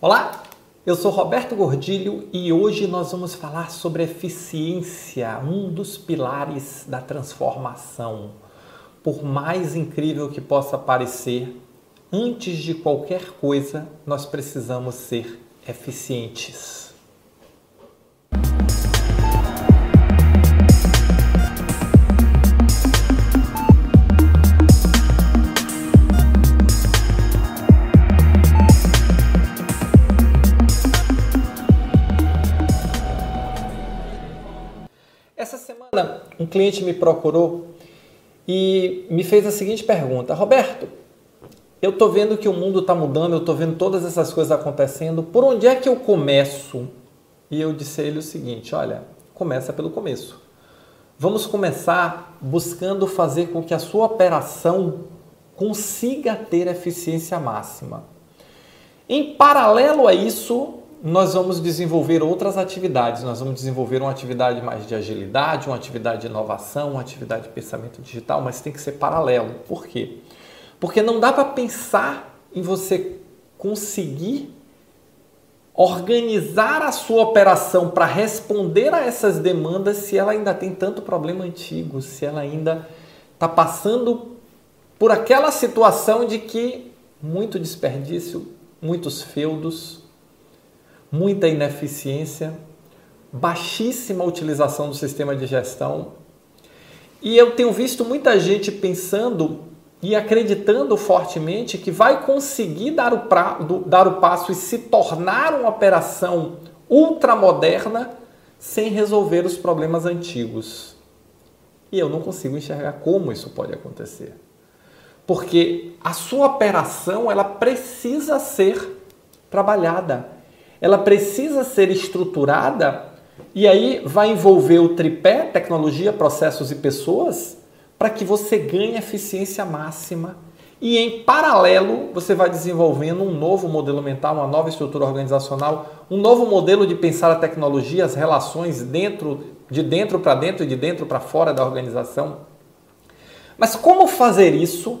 Olá, eu sou Roberto Gordilho e hoje nós vamos falar sobre eficiência, um dos pilares da transformação. Por mais incrível que possa parecer, antes de qualquer coisa, nós precisamos ser eficientes. Um cliente me procurou e me fez a seguinte pergunta: Roberto, eu estou vendo que o mundo está mudando, eu estou vendo todas essas coisas acontecendo, por onde é que eu começo? E eu disse a ele o seguinte: olha, começa pelo começo. Vamos começar buscando fazer com que a sua operação consiga ter eficiência máxima. Em paralelo a isso, nós vamos desenvolver outras atividades. Nós vamos desenvolver uma atividade mais de agilidade, uma atividade de inovação, uma atividade de pensamento digital, mas tem que ser paralelo. Por quê? Porque não dá para pensar em você conseguir organizar a sua operação para responder a essas demandas se ela ainda tem tanto problema antigo, se ela ainda está passando por aquela situação de que muito desperdício, muitos feudos, muita ineficiência, baixíssima utilização do sistema de gestão. E eu tenho visto muita gente pensando e acreditando fortemente que vai conseguir dar o, pra, do, dar o passo e se tornar uma operação ultramoderna sem resolver os problemas antigos. E eu não consigo enxergar como isso pode acontecer. Porque a sua operação ela precisa ser trabalhada, ela precisa ser estruturada e aí vai envolver o tripé tecnologia, processos e pessoas para que você ganhe eficiência máxima. E em paralelo, você vai desenvolvendo um novo modelo mental, uma nova estrutura organizacional, um novo modelo de pensar a tecnologia, as relações dentro, de dentro para dentro e de dentro para fora da organização. Mas como fazer isso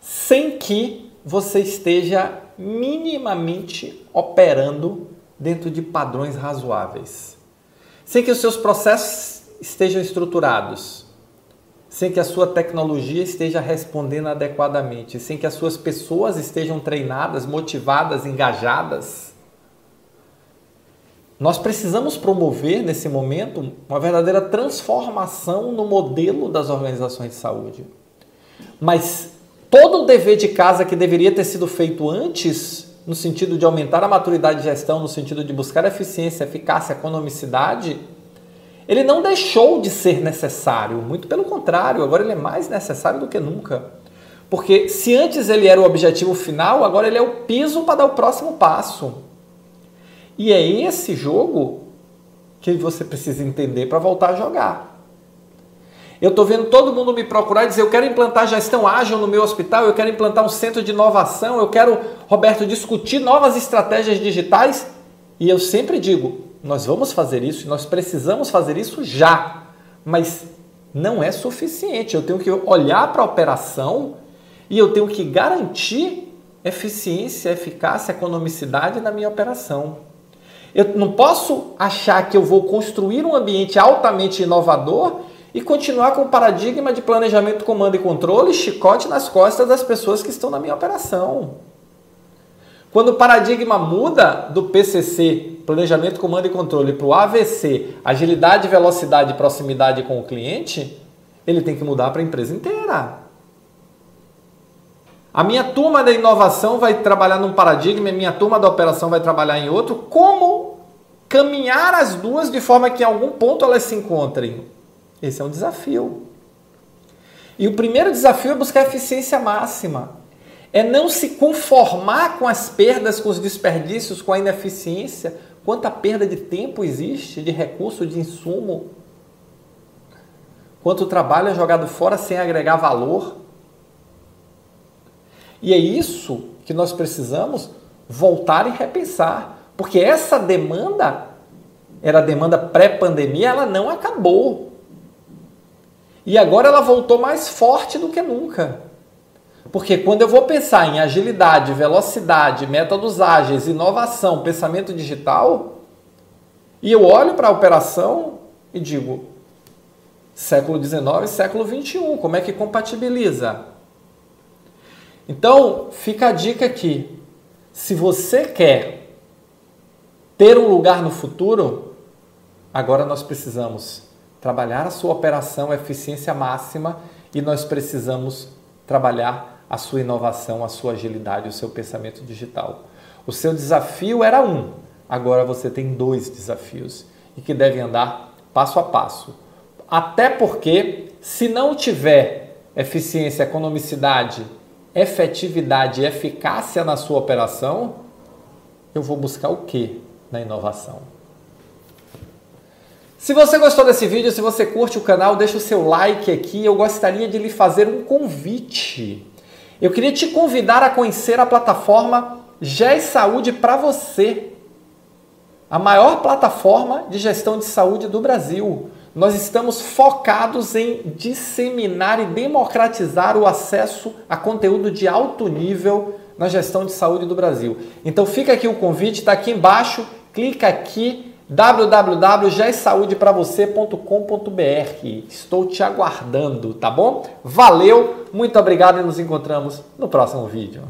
sem que você esteja minimamente operando dentro de padrões razoáveis. Sem que os seus processos estejam estruturados, sem que a sua tecnologia esteja respondendo adequadamente, sem que as suas pessoas estejam treinadas, motivadas, engajadas. Nós precisamos promover nesse momento uma verdadeira transformação no modelo das organizações de saúde. Mas todo o dever de casa que deveria ter sido feito antes, no sentido de aumentar a maturidade de gestão, no sentido de buscar eficiência, eficácia, economicidade, ele não deixou de ser necessário, muito pelo contrário, agora ele é mais necessário do que nunca. Porque se antes ele era o objetivo final, agora ele é o piso para dar o próximo passo. E é esse jogo que você precisa entender para voltar a jogar. Eu estou vendo todo mundo me procurar e dizer: eu quero implantar gestão ágil no meu hospital, eu quero implantar um centro de inovação, eu quero, Roberto, discutir novas estratégias digitais. E eu sempre digo: nós vamos fazer isso nós precisamos fazer isso já. Mas não é suficiente. Eu tenho que olhar para a operação e eu tenho que garantir eficiência, eficácia, economicidade na minha operação. Eu não posso achar que eu vou construir um ambiente altamente inovador e continuar com o paradigma de planejamento, comando e controle, chicote nas costas das pessoas que estão na minha operação. Quando o paradigma muda do PCC, planejamento, comando e controle, para o AVC, agilidade, velocidade e proximidade com o cliente, ele tem que mudar para a empresa inteira. A minha turma da inovação vai trabalhar num paradigma, a minha turma da operação vai trabalhar em outro. Como caminhar as duas de forma que em algum ponto elas se encontrem? Esse é um desafio. E o primeiro desafio é buscar eficiência máxima. É não se conformar com as perdas, com os desperdícios, com a ineficiência. Quanta perda de tempo existe, de recurso, de insumo. Quanto trabalho é jogado fora sem agregar valor. E é isso que nós precisamos voltar e repensar. Porque essa demanda, era demanda pré-pandemia, ela não acabou. E agora ela voltou mais forte do que nunca. Porque quando eu vou pensar em agilidade, velocidade, métodos ágeis, inovação, pensamento digital, e eu olho para a operação e digo, século XIX século XXI, como é que compatibiliza? Então, fica a dica aqui. Se você quer ter um lugar no futuro, agora nós precisamos trabalhar a sua operação eficiência máxima e nós precisamos trabalhar a sua inovação, a sua agilidade, o seu pensamento digital. O seu desafio era um, agora você tem dois desafios e que devem andar passo a passo. Até porque, se não tiver eficiência, economicidade, efetividade eficácia na sua operação, eu vou buscar o que na inovação? Se você gostou desse vídeo, se você curte o canal, deixa o seu like aqui. Eu gostaria de lhe fazer um convite. Eu queria te convidar a conhecer a plataforma GES Saúde para você. A maior plataforma de gestão de saúde do Brasil. Nós estamos focados em disseminar e democratizar o acesso a conteúdo de alto nível na gestão de saúde do Brasil. Então fica aqui o convite, está aqui embaixo, clica aqui www.jaesaudepravocê.com.br. Estou te aguardando, tá bom? Valeu, muito obrigado e nos encontramos no próximo vídeo.